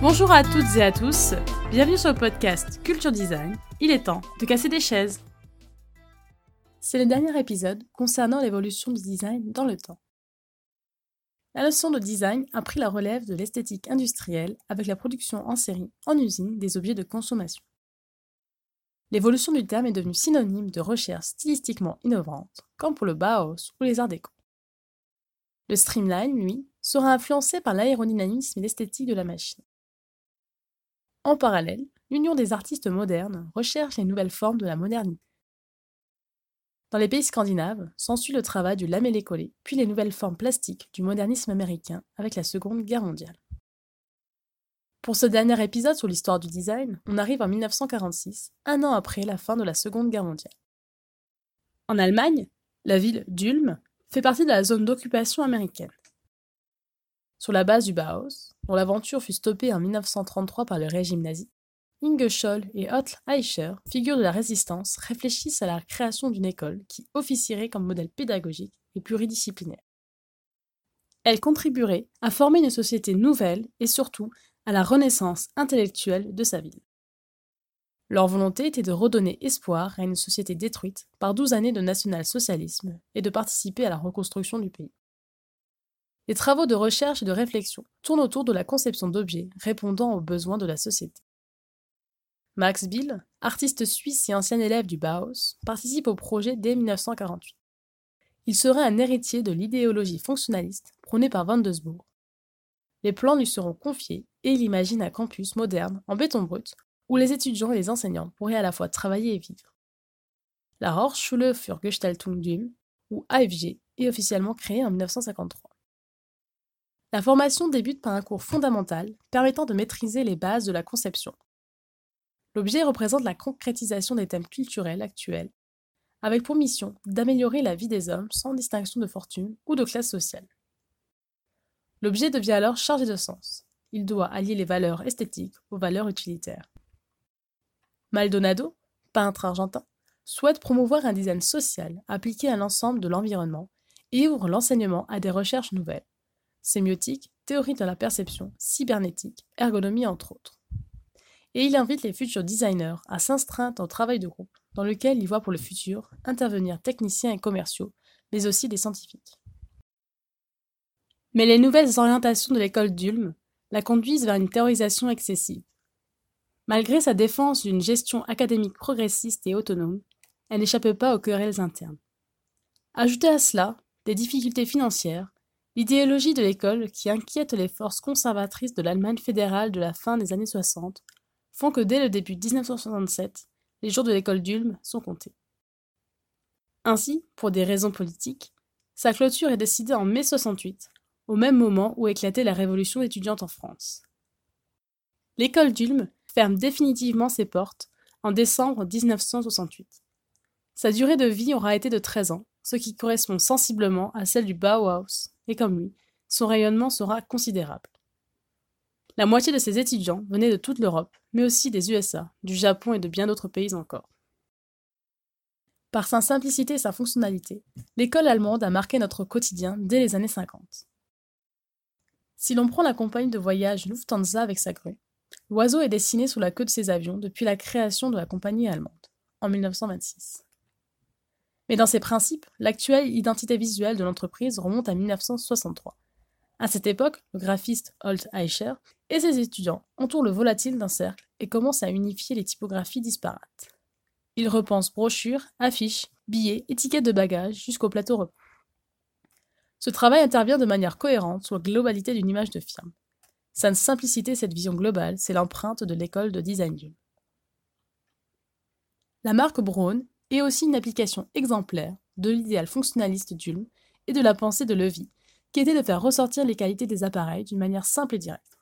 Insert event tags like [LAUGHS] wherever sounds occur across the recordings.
Bonjour à toutes et à tous, bienvenue sur le podcast Culture Design. Il est temps de casser des chaises. C'est le dernier épisode concernant l'évolution du design dans le temps. La notion de design a pris la relève de l'esthétique industrielle avec la production en série, en usine, des objets de consommation. L'évolution du terme est devenue synonyme de recherche stylistiquement innovante, comme pour le Bauhaus ou les arts déco. Le streamline, lui, sera influencé par l'aérodynamisme et l'esthétique de la machine. En parallèle, l'Union des artistes modernes recherche les nouvelles formes de la modernité. Dans les pays scandinaves, s'ensuit le travail du lamellé-collé, puis les nouvelles formes plastiques du modernisme américain avec la Seconde Guerre mondiale. Pour ce dernier épisode sur l'histoire du design, on arrive en 1946, un an après la fin de la Seconde Guerre mondiale. En Allemagne, la ville d'Ulm fait partie de la zone d'occupation américaine. Sur la base du Bauhaus, dont l'aventure fut stoppée en 1933 par le régime nazi, Inge Scholl et Otto Eicher, figures de la résistance, réfléchissent à la création d'une école qui officierait comme modèle pédagogique et pluridisciplinaire. Elle contribuerait à former une société nouvelle et surtout à la renaissance intellectuelle de sa ville. Leur volonté était de redonner espoir à une société détruite par douze années de national-socialisme et de participer à la reconstruction du pays. Les travaux de recherche et de réflexion tournent autour de la conception d'objets répondant aux besoins de la société. Max Bill, artiste suisse et ancien élève du Bauhaus, participe au projet dès 1948. Il serait un héritier de l'idéologie fonctionnaliste prônée par Van Doesburg. Les plans lui seront confiés et il imagine un campus moderne en béton brut où les étudiants et les enseignants pourraient à la fois travailler et vivre. La Hochschule für Gestaltung Düm, ou AFG, est officiellement créée en 1953. La formation débute par un cours fondamental permettant de maîtriser les bases de la conception, L'objet représente la concrétisation des thèmes culturels actuels, avec pour mission d'améliorer la vie des hommes sans distinction de fortune ou de classe sociale. L'objet devient alors chargé de sens. Il doit allier les valeurs esthétiques aux valeurs utilitaires. Maldonado, peintre argentin, souhaite promouvoir un design social appliqué à l'ensemble de l'environnement et ouvre l'enseignement à des recherches nouvelles. Sémiotique, théorie de la perception, cybernétique, ergonomie entre autres et il invite les futurs designers à s'instreindre au travail de groupe, dans lequel il voit pour le futur intervenir techniciens et commerciaux, mais aussi des scientifiques. Mais les nouvelles orientations de l'école d'Ulm la conduisent vers une théorisation excessive. Malgré sa défense d'une gestion académique progressiste et autonome, elle n'échappe pas aux querelles internes. Ajoutez à cela des difficultés financières, l'idéologie de l'école qui inquiète les forces conservatrices de l'Allemagne fédérale de la fin des années 60 font que dès le début 1967, les jours de l'école d'Ulm sont comptés. Ainsi, pour des raisons politiques, sa clôture est décidée en mai 68, au même moment où éclatait la révolution étudiante en France. L'école d'Ulm ferme définitivement ses portes en décembre 1968. Sa durée de vie aura été de 13 ans, ce qui correspond sensiblement à celle du Bauhaus, et comme lui, son rayonnement sera considérable. La moitié de ses étudiants venaient de toute l'Europe, mais aussi des USA, du Japon et de bien d'autres pays encore. Par sa simplicité et sa fonctionnalité, l'école allemande a marqué notre quotidien dès les années 50. Si l'on prend la compagnie de voyage Lufthansa avec sa grue, l'oiseau est dessiné sous la queue de ses avions depuis la création de la compagnie allemande, en 1926. Mais dans ses principes, l'actuelle identité visuelle de l'entreprise remonte à 1963, à cette époque, le graphiste Holt Eicher et ses étudiants entourent le volatile d'un cercle et commencent à unifier les typographies disparates. Ils repensent brochures, affiches, billets, étiquettes de bagages jusqu'au plateau repas. Ce travail intervient de manière cohérente sur la globalité d'une image de firme. Sa simplicité, cette vision globale, c'est l'empreinte de l'école de design du. La marque Braun est aussi une application exemplaire de l'idéal fonctionnaliste d'Ulm et de la pensée de Levy, qui était de faire ressortir les qualités des appareils d'une manière simple et directe.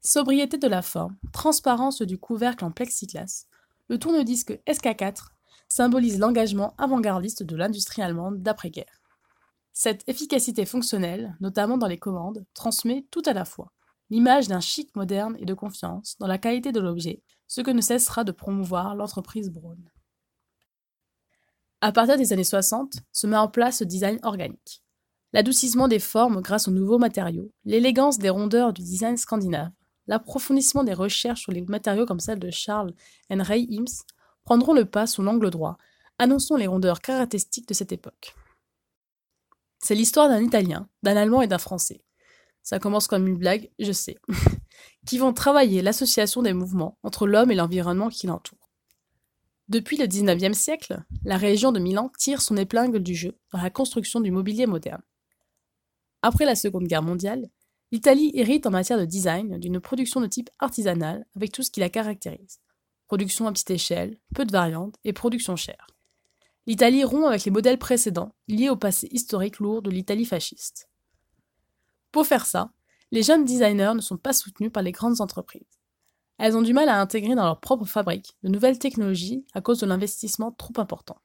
Sobriété de la forme, transparence du couvercle en plexiglas, le tourne-disque SK4 symbolise l'engagement avant-gardiste de l'industrie allemande d'après-guerre. Cette efficacité fonctionnelle, notamment dans les commandes, transmet tout à la fois l'image d'un chic moderne et de confiance dans la qualité de l'objet, ce que ne cessera de promouvoir l'entreprise Braun. À partir des années 60, se met en place le design organique. L'adoucissement des formes grâce aux nouveaux matériaux, l'élégance des rondeurs du design scandinave, l'approfondissement des recherches sur les matériaux comme celle de Charles Henry Hims prendront le pas sous l'angle droit, annonçant les rondeurs caractéristiques de cette époque. C'est l'histoire d'un Italien, d'un Allemand et d'un Français. Ça commence comme une blague, je sais. [LAUGHS] qui vont travailler l'association des mouvements entre l'homme et l'environnement qui l'entoure. Depuis le XIXe siècle, la région de Milan tire son épingle du jeu dans la construction du mobilier moderne. Après la Seconde Guerre mondiale, l'Italie hérite en matière de design d'une production de type artisanal avec tout ce qui la caractérise. Production à petite échelle, peu de variantes et production chère l'Italie rompt avec les modèles précédents, liés au passé historique lourd de l'Italie fasciste. Pour faire ça, les jeunes designers ne sont pas soutenus par les grandes entreprises. Elles ont du mal à intégrer dans leur propre fabrique de nouvelles technologies à cause de l'investissement trop important.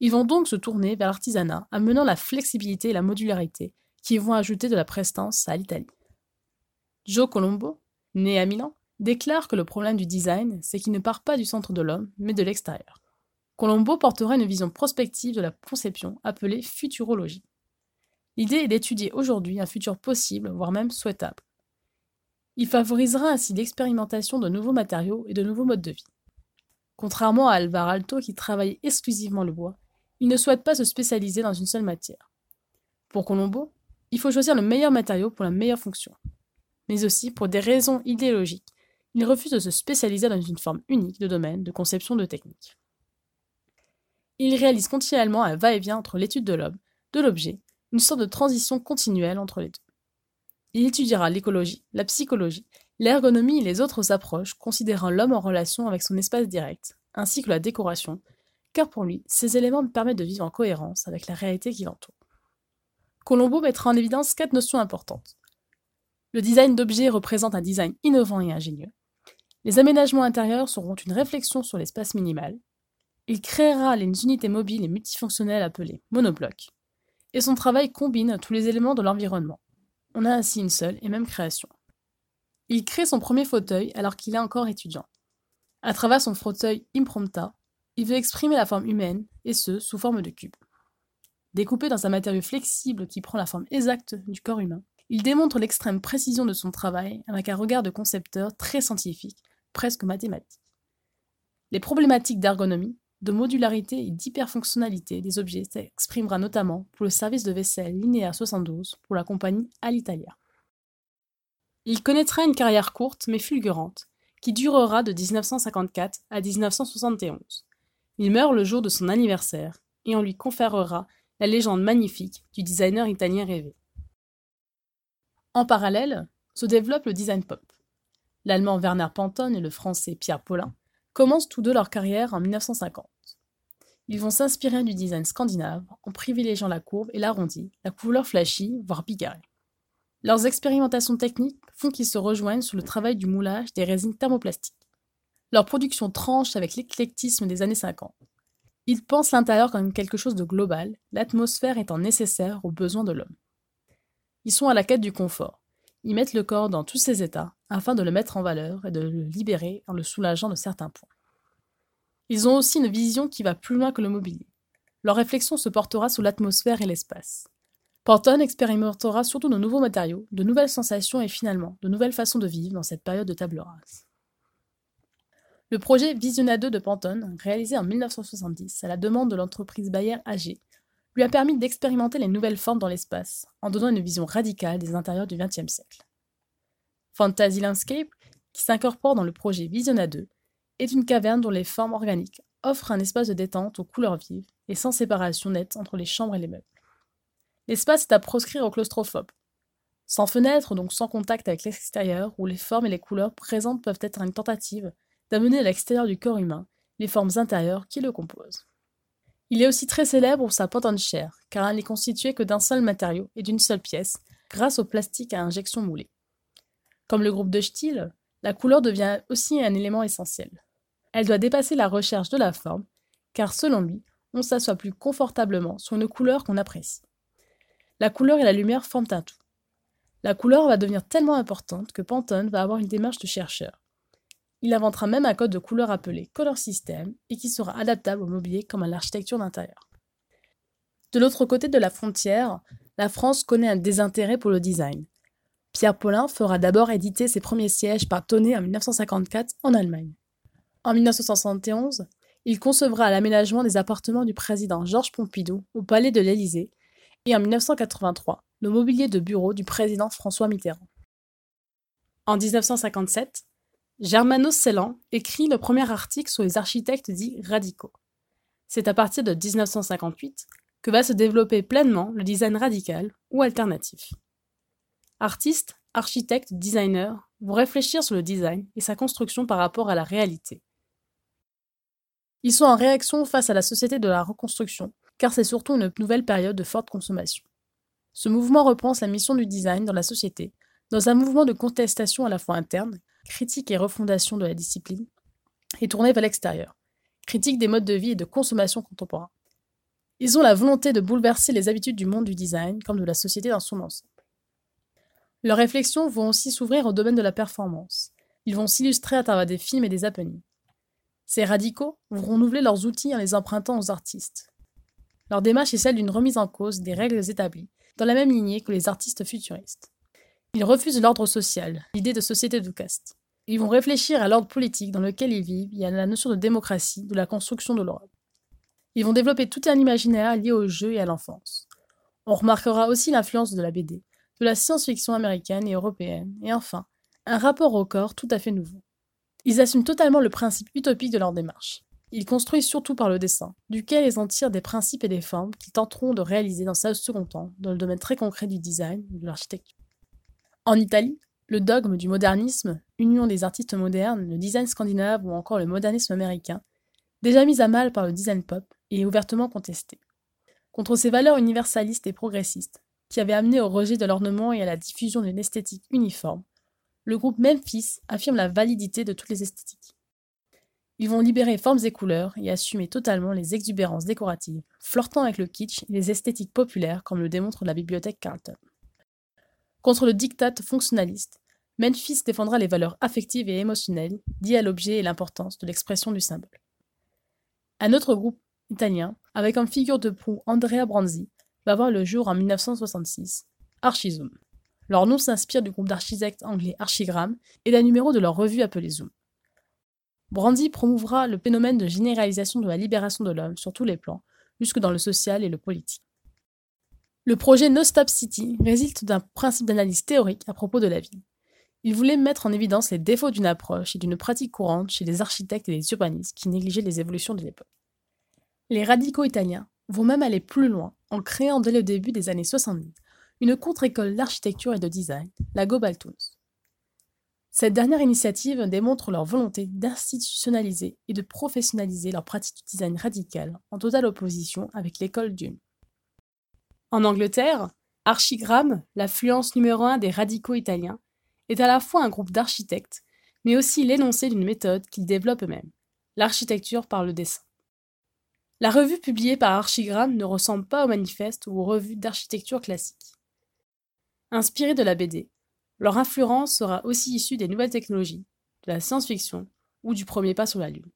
Ils vont donc se tourner vers l'artisanat, amenant la flexibilité et la modularité qui vont ajouter de la prestance à l'Italie. Joe Colombo, né à Milan, déclare que le problème du design, c'est qu'il ne part pas du centre de l'homme, mais de l'extérieur. Colombo portera une vision prospective de la conception appelée futurologie. L'idée est d'étudier aujourd'hui un futur possible, voire même souhaitable. Il favorisera ainsi l'expérimentation de nouveaux matériaux et de nouveaux modes de vie. Contrairement à Alvar Alto qui travaille exclusivement le bois, il ne souhaite pas se spécialiser dans une seule matière. Pour Colombo, il faut choisir le meilleur matériau pour la meilleure fonction. Mais aussi, pour des raisons idéologiques, il refuse de se spécialiser dans une forme unique de domaine de conception de technique. Il réalise continuellement un va-et-vient entre l'étude de l'homme, de l'objet, une sorte de transition continuelle entre les deux. Il étudiera l'écologie, la psychologie, l'ergonomie et les autres approches considérant l'homme en relation avec son espace direct, ainsi que la décoration, car pour lui, ces éléments permettent de vivre en cohérence avec la réalité qui l'entoure. Colombo mettra en évidence quatre notions importantes. Le design d'objets représente un design innovant et ingénieux. Les aménagements intérieurs seront une réflexion sur l'espace minimal. Il créera les unités mobiles et multifonctionnelles appelées monoblocs, et son travail combine tous les éléments de l'environnement. On a ainsi une seule et même création. Il crée son premier fauteuil alors qu'il est encore étudiant. À travers son fauteuil Imprompta, il veut exprimer la forme humaine, et ce, sous forme de cube. Découpé dans un matériau flexible qui prend la forme exacte du corps humain, il démontre l'extrême précision de son travail avec un regard de concepteur très scientifique, presque mathématique. Les problématiques d'ergonomie, de modularité et d'hyperfonctionnalité des objets s'exprimera notamment pour le service de vaisselle linéaire 72 pour la compagnie Alitalia. Il connaîtra une carrière courte mais fulgurante, qui durera de 1954 à 1971. Il meurt le jour de son anniversaire et on lui conférera la légende magnifique du designer italien rêvé. En parallèle, se développe le design pop. L'allemand Werner Pantone et le français Pierre Paulin commencent tous deux leur carrière en 1950. Ils vont s'inspirer du design scandinave en privilégiant la courbe et l'arrondi, la couleur flashy, voire bigarrée. Leurs expérimentations techniques font qu'ils se rejoignent sur le travail du moulage des résines thermoplastiques. Leur production tranche avec l'éclectisme des années 50. Ils pensent l'intérieur comme quelque chose de global, l'atmosphère étant nécessaire aux besoins de l'homme. Ils sont à la quête du confort. Ils mettent le corps dans tous ses états afin de le mettre en valeur et de le libérer en le soulageant de certains points. Ils ont aussi une vision qui va plus loin que le mobilier. Leur réflexion se portera sous l'atmosphère et l'espace. Pantone expérimentera surtout de nouveaux matériaux, de nouvelles sensations et finalement de nouvelles façons de vivre dans cette période de table rase. Le projet Visiona 2 de Pantone, réalisé en 1970 à la demande de l'entreprise Bayer AG, lui a permis d'expérimenter les nouvelles formes dans l'espace, en donnant une vision radicale des intérieurs du XXe siècle. Fantasy Landscape, qui s'incorpore dans le projet Visiona 2, est une caverne dont les formes organiques offrent un espace de détente aux couleurs vives et sans séparation nette entre les chambres et les meubles. L'espace est à proscrire aux claustrophobes. Sans fenêtre, donc sans contact avec l'extérieur, où les formes et les couleurs présentes peuvent être une tentative d'amener à l'extérieur du corps humain les formes intérieures qui le composent. Il est aussi très célèbre pour sa de chair, car elle n'est constituée que d'un seul matériau et d'une seule pièce, grâce au plastique à injection moulée. Comme le groupe de Stihl, la couleur devient aussi un élément essentiel. Elle doit dépasser la recherche de la forme, car selon lui, on s'assoit plus confortablement sur une couleur qu'on apprécie. La couleur et la lumière forment un tout. La couleur va devenir tellement importante que Pantone va avoir une démarche de chercheur. Il inventera même un code de couleur appelé Color System et qui sera adaptable au mobilier comme à l'architecture d'intérieur. De l'autre côté de la frontière, la France connaît un désintérêt pour le design. Pierre Paulin fera d'abord éditer ses premiers sièges par Tonnet en 1954 en Allemagne. En 1971, il concevra l'aménagement des appartements du président Georges Pompidou au palais de l'Élysée et en 1983, le mobilier de bureau du président François Mitterrand. En 1957, Germano Cellan écrit le premier article sur les architectes dits radicaux. C'est à partir de 1958 que va se développer pleinement le design radical ou alternatif. Artistes, architectes, designers vont réfléchir sur le design et sa construction par rapport à la réalité. Ils sont en réaction face à la société de la reconstruction, car c'est surtout une nouvelle période de forte consommation. Ce mouvement repense la mission du design dans la société, dans un mouvement de contestation à la fois interne, critique et refondation de la discipline, et tourné vers l'extérieur, critique des modes de vie et de consommation contemporains. Ils ont la volonté de bouleverser les habitudes du monde du design comme de la société dans son ensemble. Leurs réflexions vont aussi s'ouvrir au domaine de la performance. Ils vont s'illustrer à travers des films et des happenings. Ces radicaux vont renouveler leurs outils en les empruntant aux artistes. Leur démarche est celle d'une remise en cause des règles établies, dans la même lignée que les artistes futuristes. Ils refusent l'ordre social, l'idée de société de caste. Ils vont réfléchir à l'ordre politique dans lequel ils vivent et à la notion de démocratie, de la construction de l'Europe. Ils vont développer tout un imaginaire lié au jeu et à l'enfance. On remarquera aussi l'influence de la BD, de la science-fiction américaine et européenne, et enfin, un rapport au corps tout à fait nouveau. Ils assument totalement le principe utopique de leur démarche. Ils construisent surtout par le dessin, duquel ils en tirent des principes et des formes qu'ils tenteront de réaliser dans sa second temps, dans le domaine très concret du design ou de l'architecture. En Italie, le dogme du modernisme, union des artistes modernes, le design scandinave ou encore le modernisme américain, déjà mis à mal par le design pop, est ouvertement contesté. Contre ces valeurs universalistes et progressistes, qui avaient amené au rejet de l'ornement et à la diffusion d'une esthétique uniforme, le groupe Memphis affirme la validité de toutes les esthétiques. Ils vont libérer formes et couleurs et assumer totalement les exubérances décoratives, flirtant avec le kitsch et les esthétiques populaires comme le démontre la bibliothèque Carlton. Contre le diktat fonctionnaliste, Memphis défendra les valeurs affectives et émotionnelles liées à l'objet et l'importance de l'expression du symbole. Un autre groupe italien, avec en figure de proue Andrea Branzi, va voir le jour en 1966, Archizoom. Leur nom s'inspire du groupe d'architectes anglais Archigram et d'un numéro de leur revue appelée Zoom. Brandy promouvra le phénomène de généralisation de la libération de l'homme sur tous les plans, jusque dans le social et le politique. Le projet No Stop City résulte d'un principe d'analyse théorique à propos de la ville. Il voulait mettre en évidence les défauts d'une approche et d'une pratique courante chez les architectes et les urbanistes qui négligeaient les évolutions de l'époque. Les radicaux italiens vont même aller plus loin en créant dès le début des années 70 une contre-école d'architecture et de design, la Gobaltoons. Cette dernière initiative démontre leur volonté d'institutionnaliser et de professionnaliser leur pratique du design radical en totale opposition avec l'école Dune. En Angleterre, Archigram, l'affluence numéro un des radicaux italiens, est à la fois un groupe d'architectes, mais aussi l'énoncé d'une méthode qu'ils développent eux-mêmes, l'architecture par le dessin. La revue publiée par Archigram ne ressemble pas au manifeste ou aux revues d'architecture classique. Inspirée de la BD, leur influence sera aussi issue des nouvelles technologies, de la science-fiction ou du premier pas sur la Lune.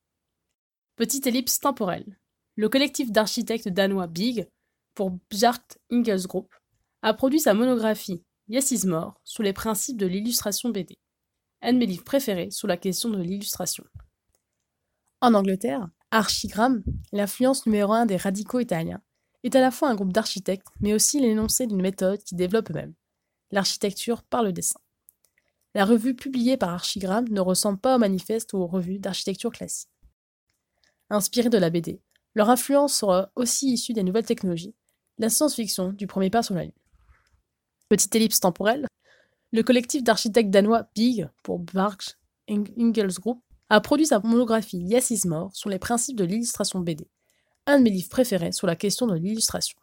Petite ellipse temporelle. Le collectif d'architectes danois Big, pour Bjart Ingels Group, a produit sa monographie Yes is More sous les principes de l'illustration BD, un de mes livres préférés sous la question de l'illustration. En Angleterre, Archigram, l'influence numéro un des radicaux italiens, est à la fois un groupe d'architectes, mais aussi l'énoncé d'une méthode qui développe eux-mêmes l'architecture par le dessin. La revue publiée par Archigram ne ressemble pas au manifeste ou aux revues d'architecture classique. Inspirée de la BD, leur influence sera aussi issue des nouvelles technologies, la science-fiction du premier pas sur la Lune. Petite ellipse temporelle, le collectif d'architectes danois Big, pour Barks Ingels Group, a produit sa monographie Yes is More sur les principes de l'illustration BD, un de mes livres préférés sur la question de l'illustration.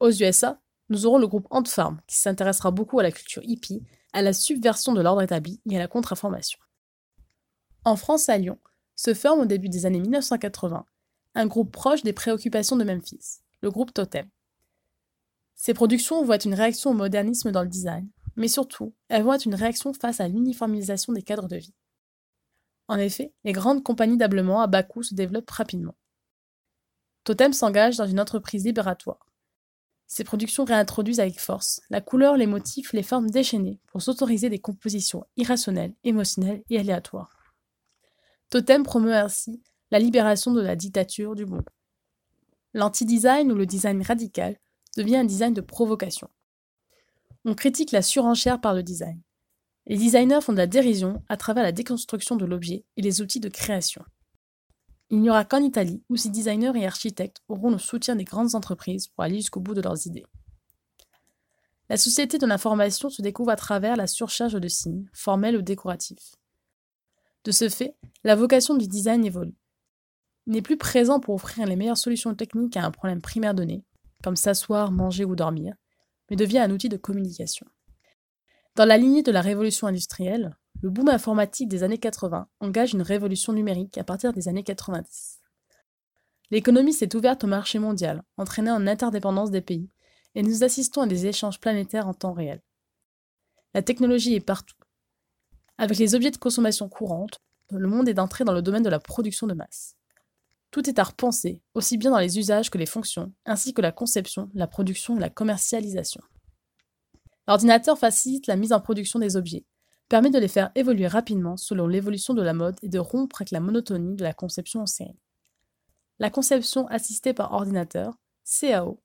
Aux USA, nous aurons le groupe Ant Farm, qui s'intéressera beaucoup à la culture hippie, à la subversion de l'ordre établi et à la contre-information. En France à Lyon, se forme au début des années 1980 un groupe proche des préoccupations de Memphis, le groupe Totem. Ces productions être une réaction au modernisme dans le design, mais surtout, elles vont être une réaction face à l'uniformisation des cadres de vie. En effet, les grandes compagnies d'ablement à bas coût se développent rapidement. Totem s'engage dans une entreprise libératoire. Ses productions réintroduisent avec force la couleur, les motifs, les formes déchaînées pour s'autoriser des compositions irrationnelles, émotionnelles et aléatoires. Totem promeut ainsi la libération de la dictature du bon. L'anti-design ou le design radical devient un design de provocation. On critique la surenchère par le design. Les designers font de la dérision à travers la déconstruction de l'objet et les outils de création. Il n'y aura qu'en Italie où ces designers et architectes auront le soutien des grandes entreprises pour aller jusqu'au bout de leurs idées. La société de l'information se découvre à travers la surcharge de signes, formels ou décoratifs. De ce fait, la vocation du design évolue. Il n'est plus présent pour offrir les meilleures solutions techniques à un problème primaire donné, comme s'asseoir, manger ou dormir, mais devient un outil de communication. Dans la lignée de la révolution industrielle, le boom informatique des années 80 engage une révolution numérique à partir des années 90. L'économie s'est ouverte au marché mondial, entraînant une interdépendance des pays, et nous assistons à des échanges planétaires en temps réel. La technologie est partout. Avec les objets de consommation courante, le monde est entré dans le domaine de la production de masse. Tout est à repenser, aussi bien dans les usages que les fonctions, ainsi que la conception, la production et la commercialisation. L'ordinateur facilite la mise en production des objets, permet de les faire évoluer rapidement selon l'évolution de la mode et de rompre avec la monotonie de la conception en série. La conception assistée par ordinateur, CAO,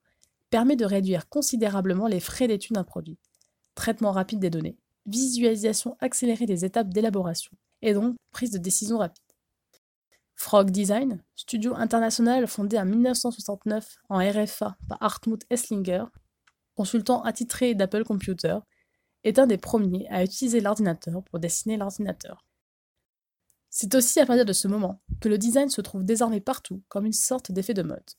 permet de réduire considérablement les frais d'étude d'un produit, traitement rapide des données, visualisation accélérée des étapes d'élaboration, et donc prise de décision rapide. Frog Design, studio international fondé en 1969 en RFA par Hartmut Esslinger, consultant attitré d'Apple Computer, est un des premiers à utiliser l'ordinateur pour dessiner l'ordinateur. C'est aussi à partir de ce moment que le design se trouve désormais partout comme une sorte d'effet de mode.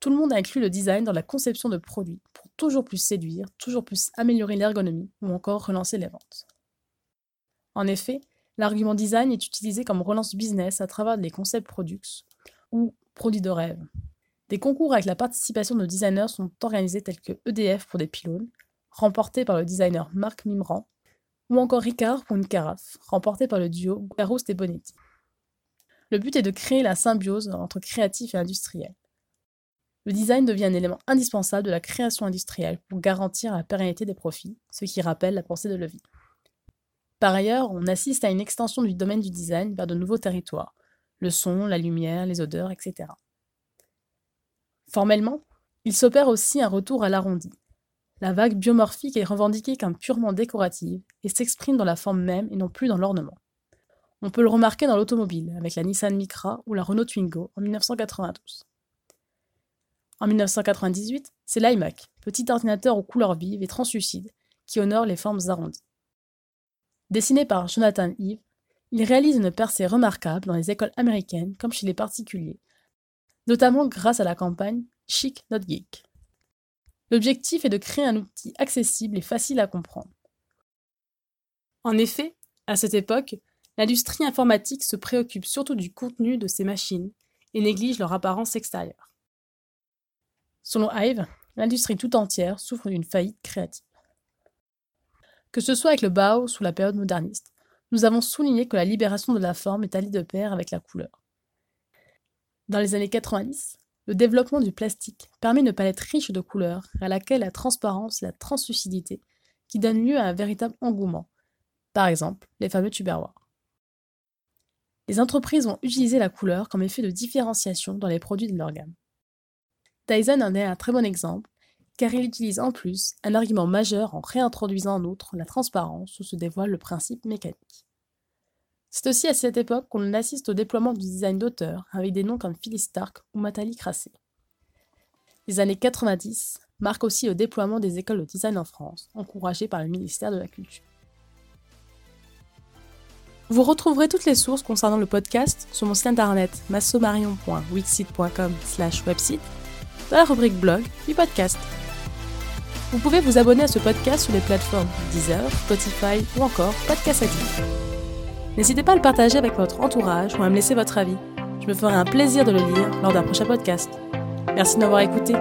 Tout le monde a inclus le design dans la conception de produits pour toujours plus séduire, toujours plus améliorer l'ergonomie ou encore relancer les ventes. En effet, L'argument design est utilisé comme relance business à travers les concepts products ou produits de rêve. Des concours avec la participation de designers sont organisés tels que EDF pour des pylônes, remporté par le designer Marc Mimran, ou encore Ricard pour une carafe, remporté par le duo Garouste et Bonetti. Le but est de créer la symbiose entre créatif et industriel. Le design devient un élément indispensable de la création industrielle pour garantir la pérennité des profits, ce qui rappelle la pensée de Levy. Par ailleurs, on assiste à une extension du domaine du design vers de nouveaux territoires, le son, la lumière, les odeurs, etc. Formellement, il s'opère aussi un retour à l'arrondi. La vague biomorphique est revendiquée comme purement décorative et s'exprime dans la forme même et non plus dans l'ornement. On peut le remarquer dans l'automobile avec la Nissan Micra ou la Renault Twingo en 1992. En 1998, c'est l'iMac, petit ordinateur aux couleurs vives et translucides, qui honore les formes arrondies. Dessiné par Jonathan Eve, il réalise une percée remarquable dans les écoles américaines comme chez les particuliers, notamment grâce à la campagne Chic Not Geek. L'objectif est de créer un outil accessible et facile à comprendre. En effet, à cette époque, l'industrie informatique se préoccupe surtout du contenu de ses machines et néglige leur apparence extérieure. Selon Hive, l'industrie tout entière souffre d'une faillite créative. Que ce soit avec le Bauhaus ou la période moderniste, nous avons souligné que la libération de la forme est alliée de pair avec la couleur. Dans les années 90, le développement du plastique permet une palette riche de couleurs à laquelle la transparence et la translucidité qui donnent lieu à un véritable engouement, par exemple les fameux tupperwares. Les entreprises ont utilisé la couleur comme effet de différenciation dans les produits de leur gamme. Dyson en est un très bon exemple car il utilise en plus un argument majeur en réintroduisant en outre la transparence où se dévoile le principe mécanique. C'est aussi à cette époque qu'on assiste au déploiement du design d'auteur avec des noms comme Phyllis Stark ou Matali Crassé. Les années 90 marquent aussi le déploiement des écoles de design en France, encouragées par le ministère de la Culture. Vous retrouverez toutes les sources concernant le podcast sur mon site internet massomarion.wixit.com/website dans la rubrique blog du podcast. Vous pouvez vous abonner à ce podcast sur les plateformes Deezer, Spotify ou encore Podcast Addict. N'hésitez pas à le partager avec votre entourage ou à me laisser votre avis. Je me ferai un plaisir de le lire lors d'un prochain podcast. Merci de m'avoir écouté.